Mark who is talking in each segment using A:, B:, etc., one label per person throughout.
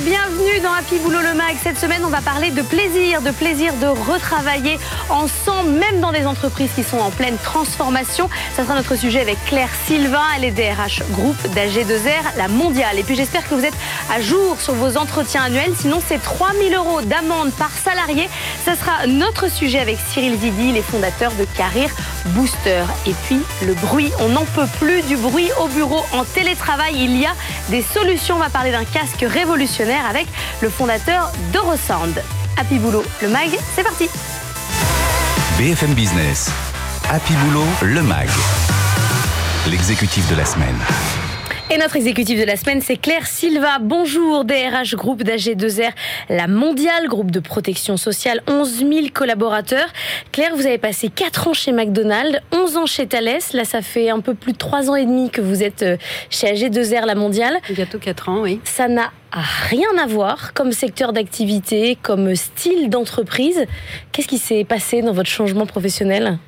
A: Bienvenue dans Happy Boulot le Mag. Cette semaine, on va parler de plaisir, de plaisir de retravailler ensemble, même dans des entreprises qui sont en pleine transformation. Ça sera notre sujet avec Claire Sylvain. Elle est DRH groupe d'AG2R, la mondiale. Et puis j'espère que vous êtes à jour sur vos entretiens annuels. Sinon, c'est 3000 euros d'amende par salarié. Ça sera notre sujet avec Cyril Zidi, les fondateurs de Carrière Booster. Et puis, le bruit. On n'en peut plus du bruit au bureau en télétravail. Il y a des solutions. On va parler d'un casque révolutionnaire avec le fondateur d'Eurosound. Happy Boulot, le MAG, c'est parti
B: BFM Business, Happy Boulot, le MAG, l'exécutif de la semaine.
A: Et notre exécutif de la semaine, c'est Claire Silva. Bonjour, DRH Groupe d'AG2R, la mondiale, groupe de protection sociale, 11 000 collaborateurs. Claire, vous avez passé 4 ans chez McDonald's, 11 ans chez Thales. Là, ça fait un peu plus de 3 ans et demi que vous êtes euh, chez AG2R, la mondiale.
C: Bientôt 4 ans, oui.
A: Ça n'a rien à voir comme secteur d'activité, comme style d'entreprise. Qu'est-ce qui s'est passé dans votre changement professionnel?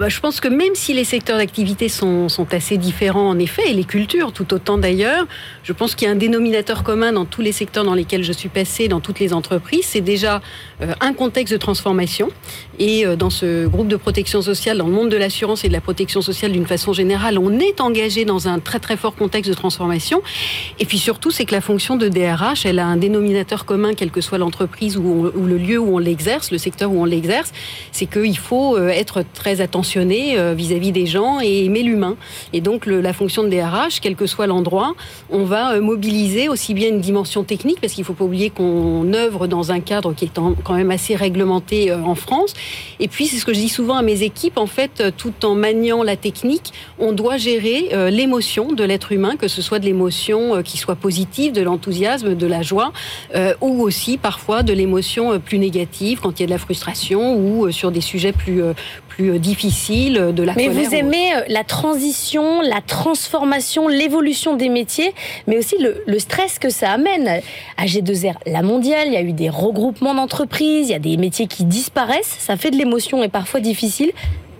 C: Bah, je pense que même si les secteurs d'activité sont, sont, assez différents en effet, et les cultures tout autant d'ailleurs, je pense qu'il y a un dénominateur commun dans tous les secteurs dans lesquels je suis passée, dans toutes les entreprises, c'est déjà euh, un contexte de transformation. Et euh, dans ce groupe de protection sociale, dans le monde de l'assurance et de la protection sociale d'une façon générale, on est engagé dans un très très fort contexte de transformation. Et puis surtout, c'est que la fonction de DRH, elle a un dénominateur commun, quelle que soit l'entreprise ou, ou, le lieu où on l'exerce, le secteur où on l'exerce, c'est qu'il faut euh, être très attentif euh, vis-à-vis des gens et aimer l'humain. Et donc la fonction de DRH, quel que soit l'endroit, on va euh, mobiliser aussi bien une dimension technique, parce qu'il ne faut pas oublier qu'on œuvre dans un cadre qui est quand même assez réglementé euh, en France. Et puis c'est ce que je dis souvent à mes équipes, en fait, tout en maniant la technique, on doit gérer l'émotion de l'être humain, que ce soit de l'émotion qui soit positive, de l'enthousiasme, de la joie, ou aussi parfois de l'émotion plus négative quand il y a de la frustration ou sur des sujets plus, plus difficiles, de la
A: mais vous aimez euh, la transition, la transformation, l'évolution des métiers, mais aussi le, le, stress que ça amène. À G2R, la mondiale, il y a eu des regroupements d'entreprises, il y a des métiers qui disparaissent, ça fait de l'émotion et parfois difficile.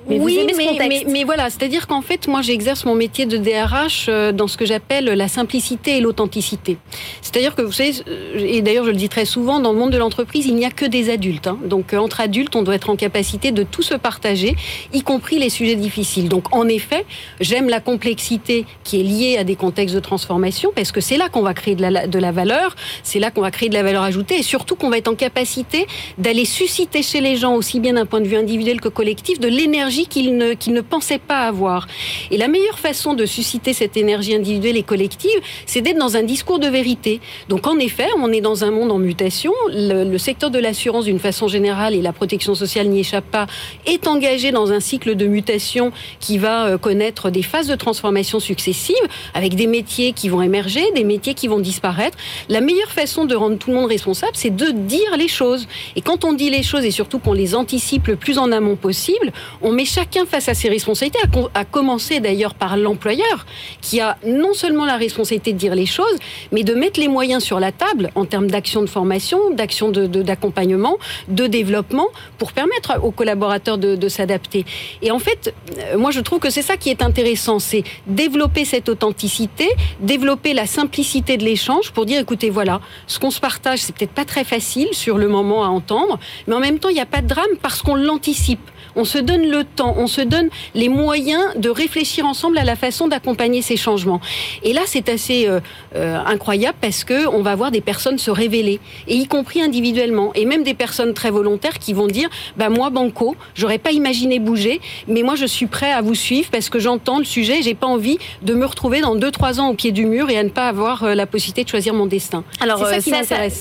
C: Mais oui, mais, mais, voilà, c'est-à-dire qu'en fait, moi, j'exerce mon métier de DRH euh, dans ce que j'appelle la simplicité et l'authenticité. C'est-à-dire que, vous savez, euh, et d'ailleurs, je le dis très souvent, dans le monde de l'entreprise, il n'y a que des adultes. Hein. Donc, euh, entre adultes, on doit être en capacité de tout se partager, y compris les sujets difficiles. Donc, en effet, j'aime la complexité qui est liée à des contextes de transformation, parce que c'est là qu'on va créer de la, de la valeur, c'est là qu'on va créer de la valeur ajoutée, et surtout qu'on va être en capacité d'aller susciter chez les gens, aussi bien d'un point de vue individuel que collectif, de l'énergie qu'il ne, ne pensait pas avoir. Et la meilleure façon de susciter cette énergie individuelle et collective, c'est d'être dans un discours de vérité. Donc en effet, on est dans un monde en mutation. Le, secteur de l'assurance, d'une façon générale, et la protection sociale n'y échappe pas, est engagé dans un cycle de mutation qui va euh, connaître des phases de transformation successives, avec des métiers qui vont émerger, des métiers qui vont disparaître. La meilleure façon de rendre tout le monde responsable, c'est de dire les choses. Et quand on dit les choses, et surtout qu'on les anticipe le plus en amont possible, on met chacun face à ses responsabilités, à, commencer d'ailleurs par l'employeur, qui a non seulement la responsabilité de dire les choses, mais de mettre les moyens sur la table en termes d'action de formation, d'action d'accompagnement, de, de, développement, pour permettre aux collaborateurs de, de s'adapter. Et en fait, euh, moi je trouve que c'est ça qui est intéressant, c'est développer cette authenticité, développer la simplicité de l'échange pour dire, écoutez, voilà, ce qu'on se partage, c'est peut-être pas très facile sur le moment à entendre, mais en même temps, il n'y a pas de drame parce qu'on l'anticipe. On se donne le temps, on se donne les moyens de réfléchir ensemble à la façon d'accompagner ces changements. Et là, c'est assez euh, euh, incroyable parce que on va voir des personnes se révéler, et y compris individuellement, et même des personnes très volontaires qui vont dire, bah moi banco, j'aurais pas imaginé bouger, mais moi je suis prêt à vous suivre parce que j'entends le sujet, j'ai pas envie de me retrouver dans 2-3 ans au pied du mur et à ne pas avoir euh, la possibilité de choisir mon destin.
A: Alors ça, qui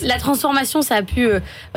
A: la transformation, ça a pu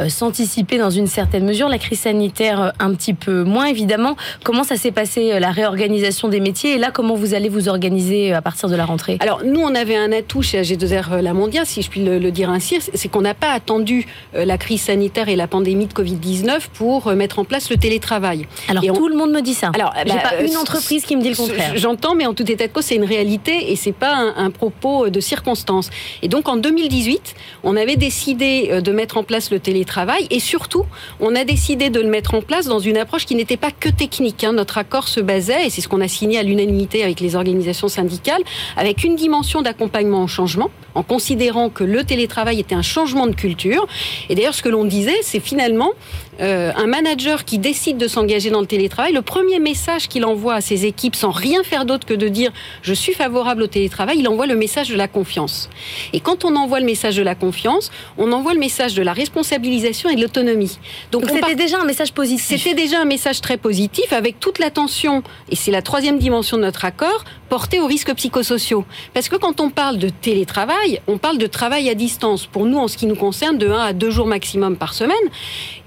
A: s'anticiper dans une certaine mesure, la crise sanitaire un petit peu moins évidemment. Comment ça s'est passé la réorganisation des métiers et là comment vous allez vous organiser à partir de la rentrée?
C: Alors nous on avait un atout chez AG2R La Mondiale, si je puis le, dire ainsi, c'est qu'on n'a pas attendu euh, la crise sanitaire et la pandémie de Covid-19 pour euh, mettre en place le télétravail.
A: Alors tout le monde me dit ça. Alors j'ai bah, pas euh, une entreprise qui me dit le contraire.
C: J'entends, mais en tout état de cause, c'est une réalité et c'est pas un, propos de circonstance. Et donc en 2018, on avait décidé de mettre en place le télétravail et surtout, on a décidé de le mettre en place dans une approche qui n'était pas que technique. Hein. Notre accord se basait, et c'est ce qu'on a signé à l'unanimité avec les organisations syndicales, avec une dimension d'accompagnement au changement, en considérant que le télétravail était un changement de culture. Et d'ailleurs, ce que l'on disait, c'est finalement euh, un manager qui décide de s'engager dans le télétravail, le premier message qu'il envoie à ses équipes, sans rien faire d'autre que de dire je suis favorable au télétravail, il envoie le message de la confiance. Et quand on envoie le message de la confiance, on envoie le message de la responsabilisation et de l'autonomie.
A: Donc c'était déjà un message positif.
C: C'était déjà un message très positif avec toute l'attention, et c'est la troisième dimension de notre accord, portée aux risques psychosociaux. Parce que quand on parle de télétravail, on parle de travail à distance. Pour nous, en ce qui nous concerne, de 1 à 2 jours maximum par semaine.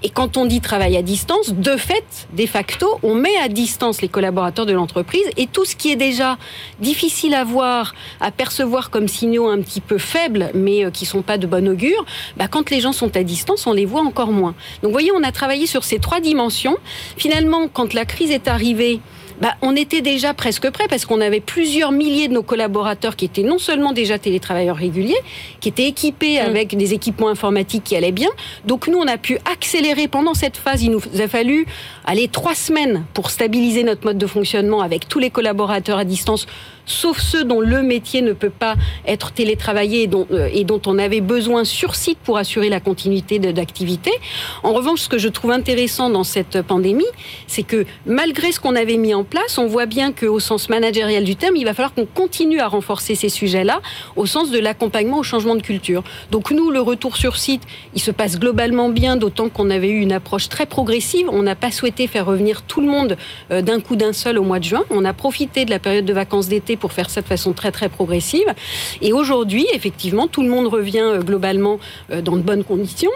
C: Et quand on dit travail à distance, de fait, de facto, on met à distance les collaborateurs de l'entreprise et tout ce qui est déjà difficile à voir, à percevoir comme signaux un petit peu faibles, mais euh, qui sont pas de bon augure, bah, quand les gens sont à distance, on les voit encore moins. Donc, vous voyez, on a travaillé sur ces trois dimensions. Finalement, quand la crise est arrivée, bah, on était déjà presque prêt parce qu'on avait plusieurs milliers de nos collaborateurs qui étaient non seulement déjà télétravailleurs réguliers, qui étaient équipés mm. avec des équipements informatiques qui allaient bien. Donc nous, on a pu accélérer pendant cette phase. Il nous a fallu aller trois semaines pour stabiliser notre mode de fonctionnement avec tous les collaborateurs à distance sauf ceux dont le métier ne peut pas être télétravaillé et dont, euh, on avait besoin sur site pour assurer la continuité d'activité. En revanche, ce que je trouve intéressant dans cette pandémie, c'est que malgré ce qu'on avait mis en place, on voit bien qu'au sens managérial du terme, il va falloir qu'on continue à renforcer ces sujets-là au sens de l'accompagnement au changement de culture. Donc nous, le retour sur site, il se passe globalement bien, d'autant qu'on avait eu une approche très progressive. On n'a pas souhaité faire revenir tout le monde euh, d'un coup d'un seul au mois de juin. On a profité de la période de vacances d'été pour faire ça de façon très très progressive. Et aujourd'hui, effectivement, tout le monde revient euh, globalement euh, dans de bonnes conditions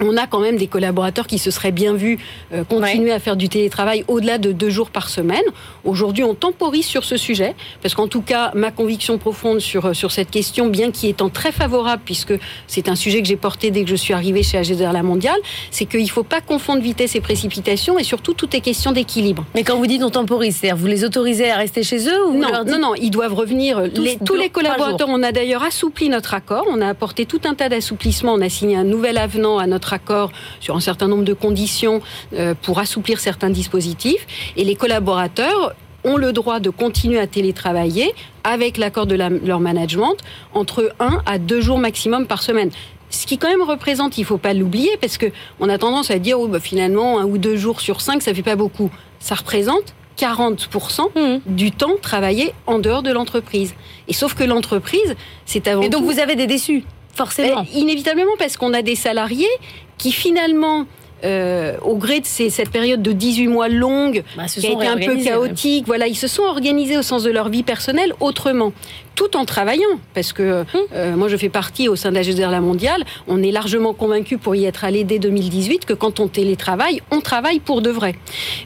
C: on a quand même des collaborateurs qui se seraient bien vus euh, continuer à faire du télétravail au-delà de deux jours par semaine. Aujourd'hui, on temporise sur ce sujet, parce qu'en tout cas, ma conviction profonde sur, euh, sur cette question, bien qu'y étant très favorable, puisque c'est un sujet que j'ai porté dès que je suis arrivée chez AGDR La Mondiale, c'est qu'il ne faut pas confondre vitesse et précipitation, et surtout, tout est question d'équilibre.
A: Mais quand vous dites on temporise, c'est-à-dire vous les autorisez à rester chez eux ou
C: non, non, non, ils doivent revenir. Tous, les collaborateurs, on a d'ailleurs assoupli notre accord, on a apporté tout un tas d'assouplissements, on a signé un nouvel avenant à notre accord sur un certain nombre de conditions euh, pour assouplir certains dispositifs. Et les collaborateurs ont le droit de continuer à télétravailler avec l'accord de leur management entre un à deux jours maximum par semaine. Ce qui quand même représente, il ne faut pas l'oublier, parce qu'on a tendance à dire, oh, bah, finalement, un ou deux jours sur cinq, ça fait pas beaucoup. Ça représente 40% mmh. du temps travaillé en dehors de l'entreprise. Et sauf que l'entreprise, c'est avant
A: Et donc vous avez des déçus Forcément.
C: Inévitablement, parce qu'on a des salariés qui finalement euh, au gré de cette période de 18 mois longue, bah, qui a été un peu chaotique, voilà, ils se sont organisés au sens de leur vie personnelle autrement tout en travaillant, parce que hum. euh, moi je fais partie au sein de la La Mondiale, on est largement convaincu pour y être allé dès 2018 que quand on télétravaille, on travaille pour de vrai.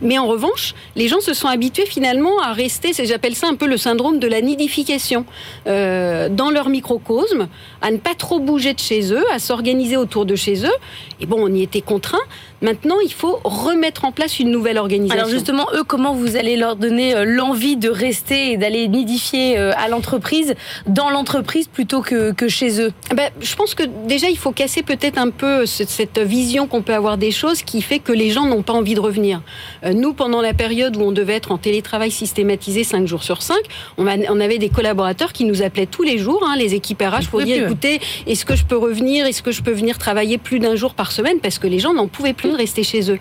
C: Mais en revanche, les gens se sont habitués finalement à rester, j'appelle ça un peu le syndrome de la nidification, euh, dans leur microcosme, à ne pas trop bouger de chez eux, à s'organiser autour de chez eux. Et bon, on y était contraint. Maintenant, il faut remettre en place une nouvelle organisation.
A: Alors justement, eux, comment vous allez leur donner euh, l'envie de rester et d'aller nidifier à l'entreprise dans l'entreprise plutôt que, que chez eux?
C: Ben, Je pense que déjà, il faut casser peut-être un peu cette vision qu'on peut avoir des choses qui fait que les gens n'ont pas envie de revenir. Euh, nous, pendant la période où on devait être en télétravail systématisé 5 jours sur 5, on, on avait des collaborateurs qui nous appelaient tous les jours, hein, les équipes RH, pour dire, écoutez, est-ce que je peux revenir? Est-ce que je peux venir travailler plus d'un jour par semaine? Parce que les gens n'en pouvaient plus de rester chez eux.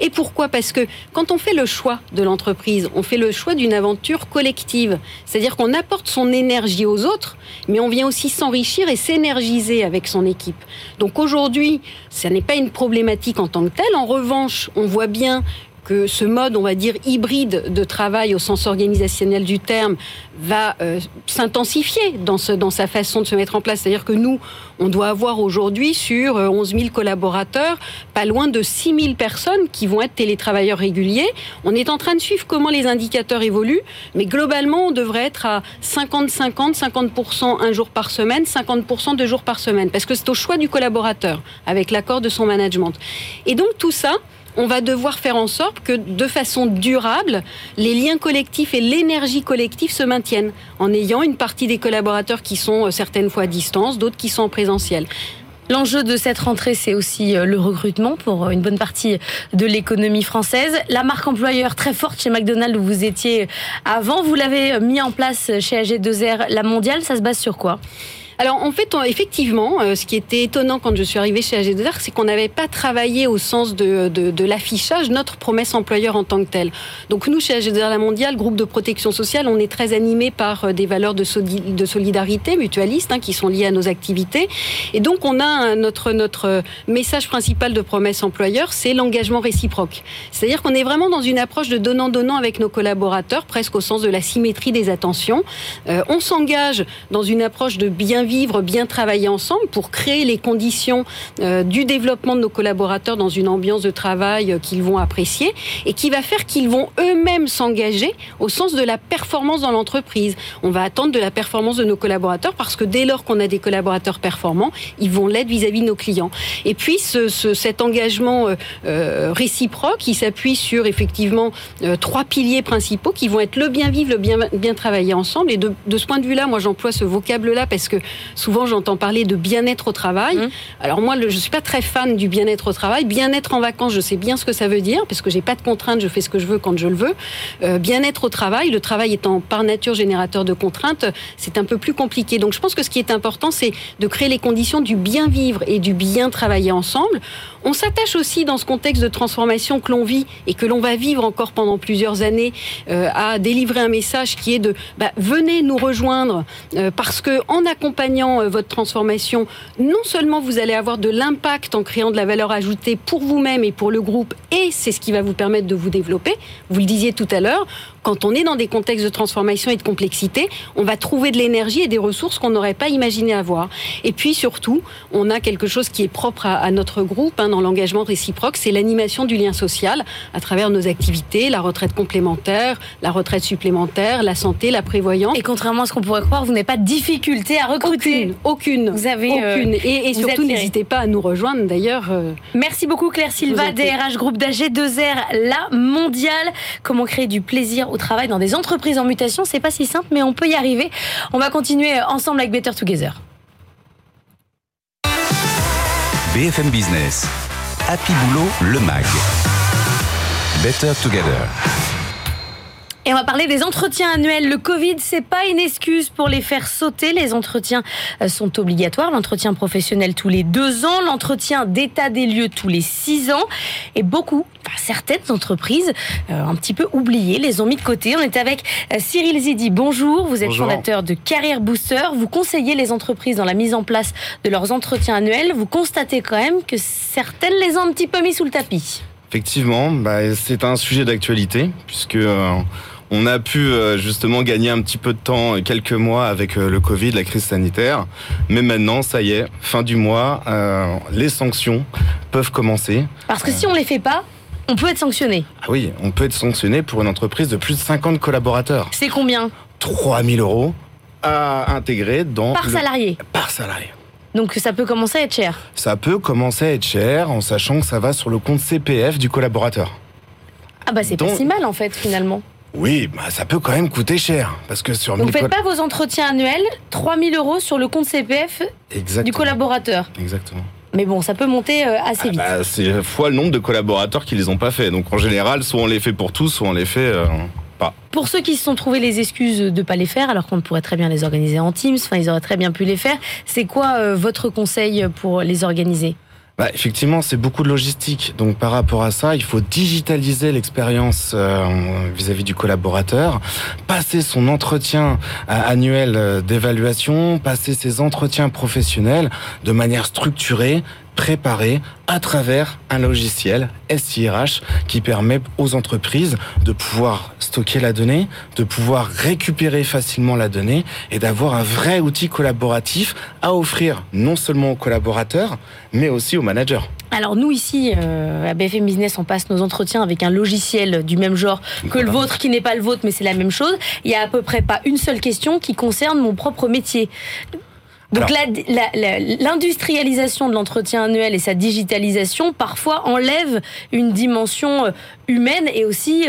C: Et pourquoi? Parce que quand on fait le choix de l'entreprise, on fait le choix d'une aventure collective. C'est-à-dire qu'on apporte son énergie aux autres, mais on vient aussi s'enrichir et s'énergiser avec son équipe. Donc aujourd'hui, ça n'est pas une problématique en tant que telle. En revanche, on voit bien que ce mode, on va dire, hybride de travail au sens organisationnel du terme va euh, s'intensifier dans, sa façon de se mettre en place. C'est-à-dire que nous, on doit avoir aujourd'hui sur 11 euh, 000 collaborateurs, pas loin de 6 000 personnes qui vont être télétravailleurs réguliers. On est en train de suivre comment les indicateurs évoluent, mais globalement, on devrait être à 50-50, 50%, un jour par semaine, 50% deux jours par semaine, parce que c'est au choix du collaborateur, avec l'accord de son management. Et donc tout ça, on va devoir faire en sorte que de façon durable, les liens collectifs et l'énergie collective se maintiennent en ayant une partie des collaborateurs qui sont euh, certaines fois à distance, d'autres qui sont en présentiel.
A: L'enjeu de cette rentrée, c'est aussi euh, le recrutement pour euh, une bonne partie de l'économie française. La marque employeur très forte chez McDonald's où vous étiez avant, vous l'avez mis en place chez AG2R, la mondiale, ça se base sur quoi?
C: Alors en fait, effectivement, euh, ce qui était étonnant quand je suis arrivée chez AG2R, c'est qu'on n'avait pas travaillé au sens de, de, de l'affichage notre promesse employeur en tant que telle. Donc nous, chez AG2R La Mondiale, groupe de protection sociale, on est très animé par euh, des valeurs de, de solidarité mutualiste hein, qui sont liées à nos activités. Et donc on a notre, notre message principal de promesse employeur, c'est l'engagement réciproque. C'est-à-dire qu'on est vraiment dans une approche de donnant-donnant avec nos collaborateurs, presque au sens de la symétrie des attentions. Euh, on s'engage dans une approche de bien vivre, bien travailler ensemble pour créer les conditions euh, du développement de nos collaborateurs dans une ambiance de travail euh, qu'ils vont apprécier et qui va faire qu'ils vont eux-mêmes s'engager au sens de la performance dans l'entreprise. On va attendre de la performance de nos collaborateurs parce que dès lors qu'on a des collaborateurs performants, ils vont l'être vis-à-vis de nos clients. Et puis ce, ce, cet engagement euh, réciproque, qui s'appuie sur effectivement trois piliers principaux qui vont être le bien vivre, le bien, bien travailler ensemble. Et de ce point de vue-là, moi j'emploie ce vocable-là parce que souvent j'entends parler de bien-être au travail. Mmh. Alors moi, je suis pas très fan du bien-être au travail. Bien-être en vacances, je sais bien ce que ça veut dire parce que j'ai pas de contraintes, je fais ce que je veux quand je le veux. Euh, bien-être au travail, le travail étant par nature générateur de contraintes, c'est un peu plus compliqué. Donc je pense que ce qui est important, c'est de créer les conditions du bien vivre et du bien travailler ensemble. On s'attache aussi dans ce contexte de transformation que l'on vit et que l'on va vivre encore pendant plusieurs années euh, à délivrer un message qui est de bah, venez nous rejoindre euh, parce que en accompagnant euh, votre transformation, non seulement vous allez avoir de l'impact en créant de la valeur ajoutée pour vous-même et pour le groupe et c'est ce qui va vous permettre de vous développer. Vous le disiez tout à l'heure, quand on est dans des contextes de transformation et de complexité, on va trouver de l'énergie et des ressources qu'on n'aurait pas imaginé avoir. Et puis surtout, on a quelque chose qui est propre à, à notre groupe hein, dans l'engagement réciproque, c'est l'animation du lien social à travers nos activités, la retraite complémentaire, la retraite supplémentaire, la santé, la prévoyance.
A: Et contrairement à ce qu'on pourrait croire, vous n'avez pas de difficulté à recruter.
C: Aucune. aucune.
A: Vous avez
C: aucune. Euh, et, et, surtout, n'hésitez pas à nous rejoindre d'ailleurs. Euh,
A: Merci beaucoup Claire Silva, DRH groupe d'AG2R, la mondiale. Comment créer du plaisir au travail dans des entreprises en mutation, c'est pas si simple, mais on peut y arriver. On va continuer ensemble avec Better Together.
B: BFM Business. Happy Boulot, le MAG. Better Together.
A: Et on va parler des entretiens annuels. Le Covid, c'est pas une excuse pour les faire sauter. Les entretiens euh, sont obligatoires. L'entretien professionnel tous les deux ans, l'entretien d'état des lieux tous les six ans. Et beaucoup, enfin, certaines entreprises, euh, un petit peu oubliées, les ont mis de côté. On est avec euh, Cyril Zidi. Bonjour. Vous êtes
D: Bonjour.
A: fondateur de Carrière Booster. Vous conseillez les entreprises dans la mise en place de leurs entretiens annuels. Vous constatez quand même que certaines les ont un petit peu mis sous le tapis.
D: Effectivement, bah, c'est un sujet d'actualité puisque euh, on a pu euh, justement gagner un petit peu de temps, euh, quelques mois avec euh, le Covid, la crise sanitaire. Mais maintenant, ça y est, fin du mois, euh, les sanctions peuvent commencer.
A: Parce que si on les fait pas, on peut être sanctionné.
D: Ah oui, on peut être sanctionné pour une entreprise de plus de 50 collaborateurs.
A: C'est combien
D: 3000 euros à intégrer dans
A: Par
D: le-
A: salarié.
D: par salarié.
A: Donc ça peut commencer à être cher.
D: Ça peut commencer à être cher en sachant que ça va sur le compte CPF du collaborateur.
A: Ah bah c'est pas si mal en fait finalement.
D: Oui, bah, ça peut quand même coûter cher parce que sur
A: Donc
D: 1000
A: faites pas vos entretiens annuels, 3000 euros sur le compte CPF
D: Exactement.
A: du collaborateur.
D: Exactement.
A: Mais bon, ça peut monter euh, assez
D: Ah
A: vite.
D: bah, c'est fois le nombre de collaborateurs qui les ont pas fait. Donc en général, soit on les fait pour tous, soit on les fait euh, pas.
A: Pour ceux qui se sont trouvés les excuses de pas les faire, alors qu'on pourrait très bien les organiser en Teams, enfin ils auraient très bien pu les faire, c'est quoi euh, votre conseil pour les organiser?
D: Bah, Effectivement, c'est beaucoup de logistique. Donc par rapport à ça, il faut digitaliser l'expérience euh, vis-à-vis du collaborateur, passer son entretien euh, annuel euh, d'évaluation, passer ses entretiens professionnels de manière structurée, préparée à travers un logiciel SIRH qui permet aux entreprises de pouvoir stocker la donnée, de pouvoir récupérer facilement la donnée et d'avoir un vrai outil collaboratif à offrir non seulement aux collaborateurs, mais aussi aux managers.
A: Alors nous ici, euh, à BFM Business, on passe nos entretiens avec un logiciel du même genre que le vôtre, qui n'est pas le vôtre, mais c'est la même chose. Il y a à peu près pas une seule question qui concerne mon propre métier. Donc l'industrialisation de l'entretien annuel et sa digitalisation parfois enlève une dimension euh, humaine et aussi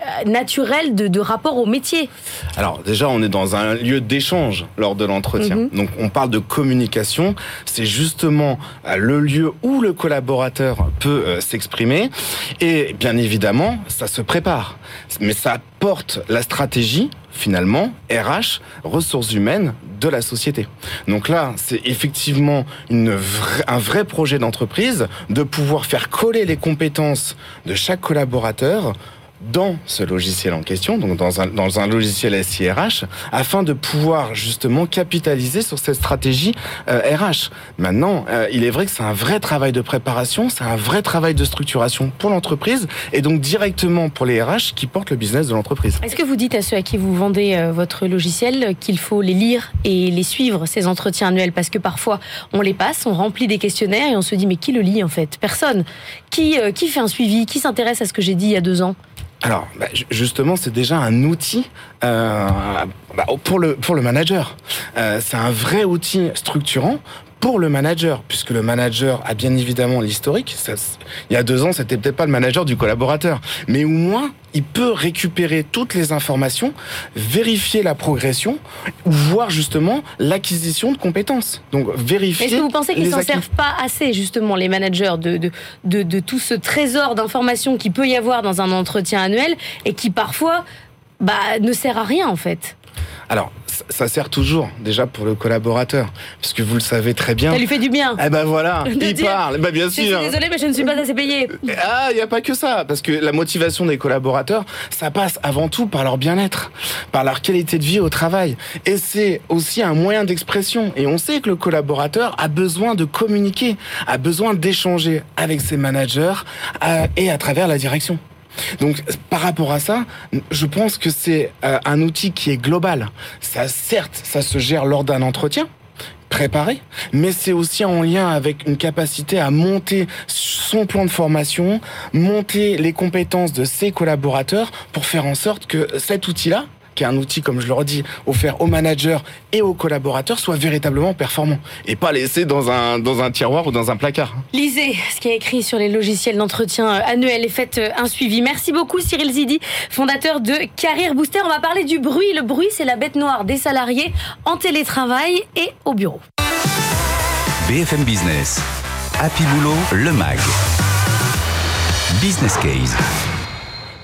A: euh, euh, naturelle de, rapport au métier.
D: Alors déjà, on est dans un lieu d'échange lors de l'entretien. Mhm. Donc on parle de communication. C'est justement le lieu où le collaborateur peut s'exprimer. Et bien évidemment, ça se prépare. Mais ça porte la stratégie finalement, RH, ressources humaines de la société. Donc là, c'est effectivement une un vrai projet d'entreprise de pouvoir faire coller les compétences de chaque collaborateur dans ce logiciel en question, donc dans un, dans un logiciel SIRH, afin de pouvoir justement capitaliser sur cette stratégie euh, RH. Maintenant, euh, il est vrai que c'est un vrai travail de préparation, c'est un vrai travail de structuration pour l'entreprise et donc directement pour les RH qui portent le business de l'entreprise.
A: Est-ce que vous dites à ceux à qui vous vendez euh, votre logiciel qu'il faut les lire et les suivre, ces entretiens annuels? Parce que parfois, on les passe, on remplit des questionnaires et on se dit mais qui le lit en fait? Personne. Qui, qui fait un suivi? Qui s'intéresse à ce que j'ai dit il y a deux ans?
D: Alors, bah, justement, c'est déjà un outil euh, bah, pour le pour le manager. Euh, c'est un vrai outil structurant pour le manager, puisque le manager a bien évidemment l'historique. Il y a deux ans, c'était peut-être pas le manager du collaborateur, mais au moins il peut récupérer toutes les informations, vérifier la progression, ou voir justement l'acquisition de compétences. Donc vérifier.
A: Est-ce que vous pensez qu'ils s'en servent pas assez justement les managers de de, de, de tout ce trésor d'informations qui peut y avoir dans un entretien annuel et qui parfois bah, ne sert à rien en fait?
D: Alors, ça sert toujours déjà pour le collaborateur, parce que vous le savez très bien.
A: Ça lui fait du bien.
D: Eh ben voilà, il parle. Ben bien sûr. Je
A: suis désolé, mais je ne suis pas assez payé.
D: Ah, il n'y a pas que ça, parce que la motivation des collaborateurs, ça passe avant tout par leur bien-être, par leur qualité de vie au travail, et c'est aussi un moyen d'expression. Et on sait que le collaborateur a besoin de communiquer, a besoin d'échanger avec ses managers euh, et à travers la direction. Donc par rapport à ça, je pense que c'est euh, un outil qui est global. Ça certes, ça se gère lors d'un entretien préparé, mais c'est aussi en lien avec une capacité à monter son plan de formation, monter les compétences de ses collaborateurs pour faire en sorte que cet outil-là, qui est un outil, comme je le redis, offert aux managers et aux collaborateurs, soit véritablement performant et pas laissé dans un, dans un tiroir ou dans un placard.
A: Lisez ce qui est écrit sur les logiciels d'entretien euh, annuel et faites euh, un suivi. Merci beaucoup Cyril Zidi, fondateur de Carrière Booster. On va parler du bruit. Le bruit, c'est la bête noire des salariés en télétravail et au bureau.
B: BFM Business. Happy Boulot, le MAG. Business Case.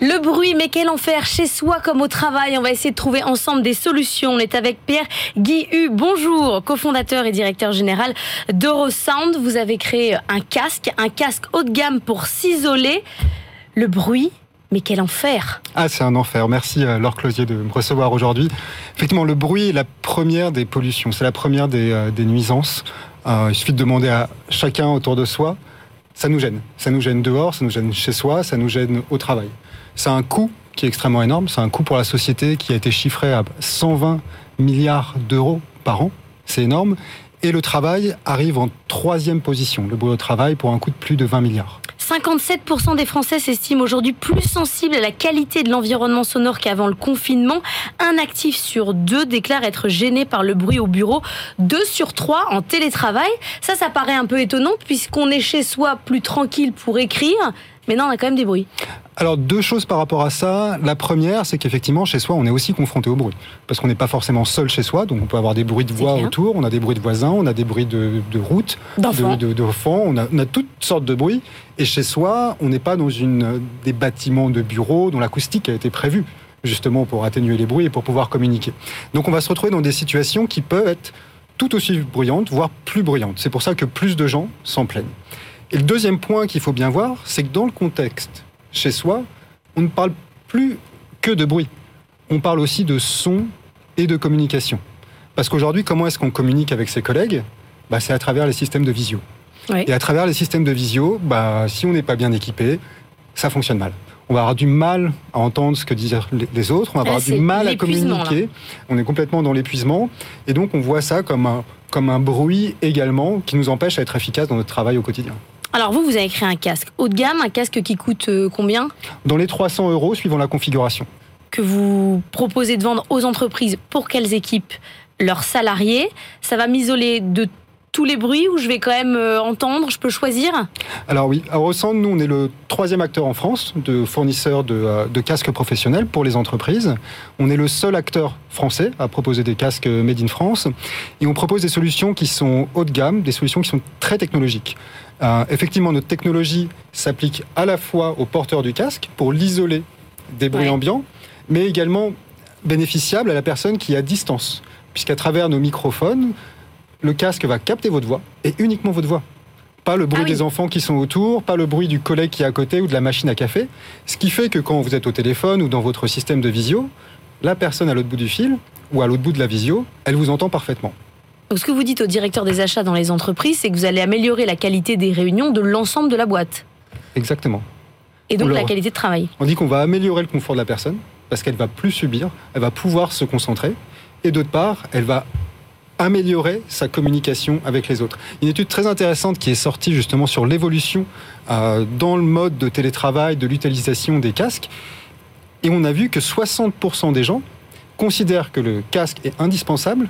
A: Le bruit, mais quel enfer, chez soi comme au travail. On va essayer de trouver ensemble des solutions. On est avec Pierre Guihu. Bonjour, cofondateur et directeur général d'Eurosound. Vous avez créé un casque, un casque haut de gamme pour s'isoler. Le bruit, mais quel enfer
E: Ah, c'est un enfer. Merci euh, Laure Closier de me recevoir aujourd'hui. Effectivement, le bruit est la première des pollutions, c'est la première des, euh, nuisances. Euh, il suffit de demander à chacun autour de soi. Ça nous gêne. Ça nous gêne dehors, ça nous gêne chez soi, ça nous gêne au travail. C'est un coût qui est extrêmement énorme. C'est un coût pour la société qui a été chiffré à 120 milliards d'euros par an. C'est énorme. Et le travail arrive en troisième position, le boulot travail, pour un coût de plus de 20 milliards.
A: 57% des Français s'estiment aujourd'hui plus sensibles à la qualité de l'environnement sonore qu'avant le confinement. Un actif sur deux déclare être gêné par le bruit au bureau. Deux sur trois en télétravail. Ça, ça paraît un peu étonnant puisqu'on est chez soi plus tranquille pour écrire. Mais non, on a quand même des bruits.
E: Alors deux choses par rapport à ça. La première, c'est qu'effectivement chez soi, on est aussi confronté au bruit, parce qu'on n'est pas forcément seul chez soi, donc on peut avoir des bruits de voix autour, on a des bruits de voisins, on a des bruits de, de route, d'enfants, de, de, on, a, on, a, toutes sortes de bruits. Et chez soi, on n'est pas dans une des bâtiments de bureaux dont l'acoustique a été prévue justement pour atténuer les bruits et pour pouvoir communiquer. Donc on va se retrouver dans des situations qui peuvent être tout aussi bruyante, voire plus bruyante. C'est pour ça que plus de gens s'en plaignent. Et le deuxième point qu'il faut bien voir, c'est que dans le contexte chez soi, on ne parle plus que de bruit. On parle aussi de son et de communication. Parce qu'aujourd'hui, comment est-ce qu'on communique avec ses collègues? Bah, C'est à travers les systèmes de visio. Et à travers les systèmes de visio, bah, si on n'est pas bien équipé, ça fonctionne mal. On va avoir du mal à entendre ce que disent les autres, on va avoir du mal à communiquer. On est complètement dans l'épuisement. Et donc, on voit ça comme un, comme un bruit également qui nous empêche d'être efficace dans notre travail au quotidien.
A: Alors vous, vous avez créé un casque haut de gamme, un casque qui coûte euh, combien?
E: Dans les 300 euros suivant la configuration.
A: Que vous proposez de vendre aux entreprises pour qu'elles équipent leurs salariés. Ça va m'isoler de tous les bruits où je vais quand même euh, entendre Je peux choisir?
E: Alors oui, à Ressent, nous, on est le troisième acteur en France de fournisseurs euh, de, casques professionnels pour les entreprises. On est le seul acteur français à proposer des casques made in France. Et on propose des solutions qui sont haut de gamme, des solutions qui sont très technologiques. Euh, effectivement, notre technologie s'applique à la fois au porteur du casque pour l'isoler des bruits ambiants, mais également bénéficiable à la personne qui est à distance, puisqu'à travers nos microphones, le casque va capter votre voix et uniquement votre voix. Pas le bruit ah des enfants qui sont autour, pas le bruit du collègue qui est à côté ou de la machine à café. Ce qui fait que quand vous êtes au téléphone ou dans votre système de visio, la personne à l'autre bout du fil ou à l'autre bout de la visio, elle vous entend parfaitement.
A: Donc ce que vous dites au directeur des achats dans les entreprises, c'est que vous allez améliorer la qualité des réunions de l'ensemble de la boîte.
E: Exactement.
A: Et donc la qualité de travail.
E: On dit qu'on va améliorer le confort de la personne parce qu'elle va plus subir, elle va pouvoir se concentrer. Et d'autre part, elle va améliorer sa communication avec les autres. Une étude très intéressante qui est sortie justement sur l'évolution euh, dans le mode de télétravail, de l'utilisation des casques. Et on a vu que 60% des gens considèrent que le casque est indispensable.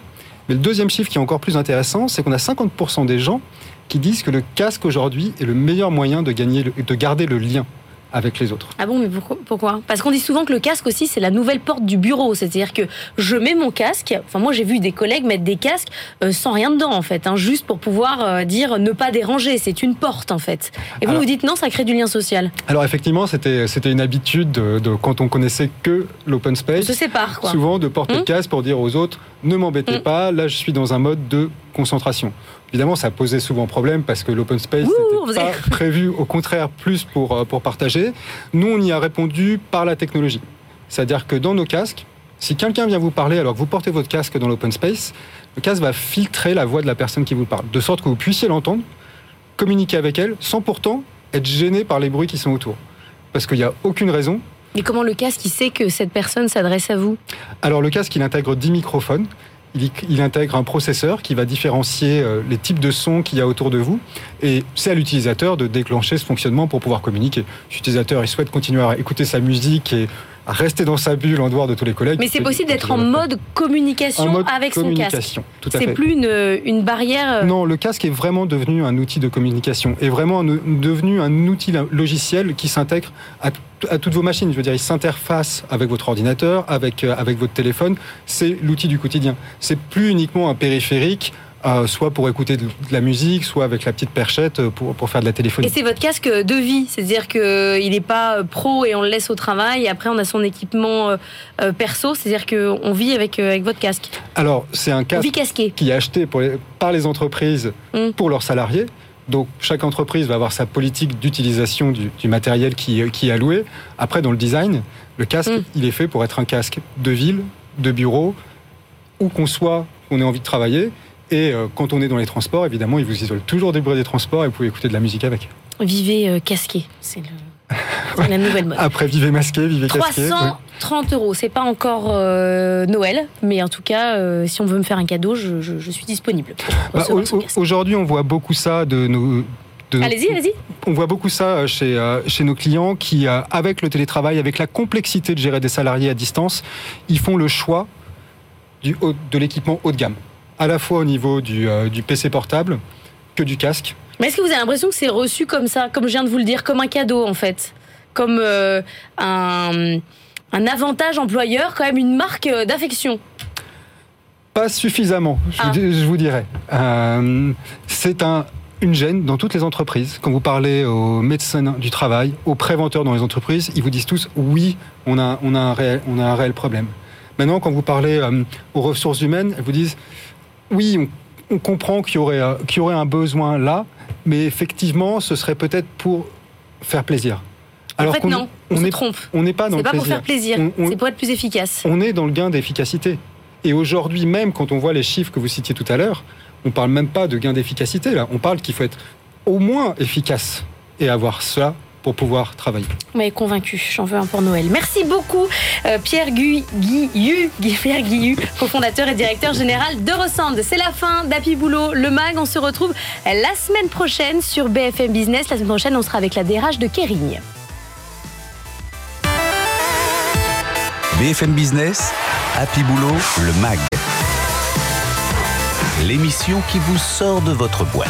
E: Mais le deuxième chiffre qui est encore plus intéressant, c'est qu'on a 50% des gens qui disent que le casque aujourd'hui est le meilleur moyen de, gagner, de garder le lien avec les autres.
A: Ah bon, mais pourquoi, Parce qu'on dit souvent que le casque aussi, c'est la nouvelle porte du bureau. C'est-à-dire que je mets mon casque, enfin moi j'ai vu des collègues mettre des casques euh, sans rien dedans en fait, hein, juste pour pouvoir euh, dire ne pas déranger, c'est une porte en fait. Et vous vous dites non, ça crée du lien social.
E: Alors effectivement, c'était une habitude de, quand on connaissait que l'open space.
A: On se sépare quoi.
E: Souvent de porter le hum casque pour dire aux autres ne m'embêtez hum pas, là je suis dans un mode de concentration. Évidemment, ça posait souvent problème parce que l'open space n'était pas prévu, au contraire, plus pour, euh, pour partager. Nous, on y a répondu par la technologie. C'est-à-dire que dans nos casques, si quelqu'un vient vous parler alors que vous portez votre casque dans l'open space, le casque va filtrer la voix de la personne qui vous parle, de sorte que vous puissiez l'entendre, communiquer avec elle, sans pourtant être gêné par les bruits qui sont autour. Parce qu'il n'y a aucune raison.
A: Mais comment le casque, il sait que cette personne s'adresse à vous?
E: Alors le casque, il intègre 10 microphones il, intègre un processeur qui va différencier euh, les types de sons qu'il y a autour de vous. Et c'est à l'utilisateur de déclencher ce fonctionnement pour pouvoir communiquer. L'utilisateur, il souhaite continuer à écouter sa musique et à rester dans sa bulle en dehors de tous les collègues.
A: Mais c'est possible d'être en mode communication avec son casque. C'est plus une, une, barrière.
E: Euh, non, le casque est vraiment devenu un outil de communication et vraiment devenu un outil logiciel qui s'intègre à, à, toutes vos machines. Je veux dire, il s'interface avec votre ordinateur, avec, euh, avec votre téléphone. C'est l'outil du quotidien. C'est plus uniquement un périphérique euh, soit pour écouter de la musique, soit avec la petite perchette euh, pour, pour faire de la téléphonie.
A: Et c'est votre casque de vie, c'est-à-dire qu'il n'est pas pro et on le laisse au travail, et après on a son équipement euh, perso, c'est-à-dire qu'on vit avec, avec votre casque.
E: Alors, c'est un casque qui est acheté par les entreprises mmh. pour leurs salariés. Donc chaque entreprise va avoir sa politique d'utilisation du, matériel qui, qui, est alloué. Après, dans le design, le casque, mmh. il est fait pour être un casque de ville, de bureau, où qu'on soit, qu'on ait envie de travailler. Et euh, quand on est dans les transports, évidemment, il vous isole toujours des bruits des transports et vous pouvez écouter de la musique avec.
A: Vivez euh, casqué, c'est la nouvelle mode.
E: Après, vivez masqué, vivez
A: casqué. 330 euros, c'est pas encore euh, Noël, mais en tout cas, si on veut me faire un cadeau, je, suis disponible.
E: Bah, aujourd'hui, on voit beaucoup ça de nos,
A: Allez-y, allez-y.
E: On voit beaucoup ça chez, chez nos clients qui, avec le télétravail, avec la complexité de gérer des salariés à distance, ils font le choix du, de l'équipement haut de gamme à la fois au niveau du, euh, PC portable que du casque.
A: Mais est-ce que vous avez l'impression que c'est reçu comme ça, comme je viens de vous le dire, comme un cadeau en fait? Comme euh, un, avantage employeur, quand même une marque euh, d'affection?
E: Pas suffisamment, je, vous, ah. dirais. c'est un, une gêne dans toutes les entreprises. Quand vous parlez aux médecins du travail, aux préventeurs dans les entreprises, ils vous disent tous oui, on a, on a, un, réel, on a un réel problème. Maintenant, quand vous parlez aux ressources humaines, elles vous disent oui, on comprend qu'il y, aurait, qu'il y aurait un besoin là, mais effectivement, ce serait peut-être pour faire plaisir.
A: Alors en fait, non, on, se trompe.
E: On n'est pas dans
A: le
E: plaisir.
A: C'est pas pour faire plaisir, c'est pour être plus efficace.
E: On est dans le gain d'efficacité. Et aujourd'hui, même quand on voit les chiffres que vous citiez tout à l'heure, on parle même pas de gain d'efficacité là. On parle qu'il faut être au moins efficace et avoir ça pour pouvoir travailler.
A: M'avez convaincu, j'en veux un pour Noël. Merci beaucoup euh, Pierre Guillu, Pierre Guillu, cofondateur et directeur général de Ressand. C'est la fin d'Happy Boulot, le MAG. On se retrouve la semaine prochaine sur BFM Business. La semaine prochaine, on sera avec la DRH de Kering.
B: BFM Business, Happy Boulot, le MAG. L'émission qui vous sort de votre boîte.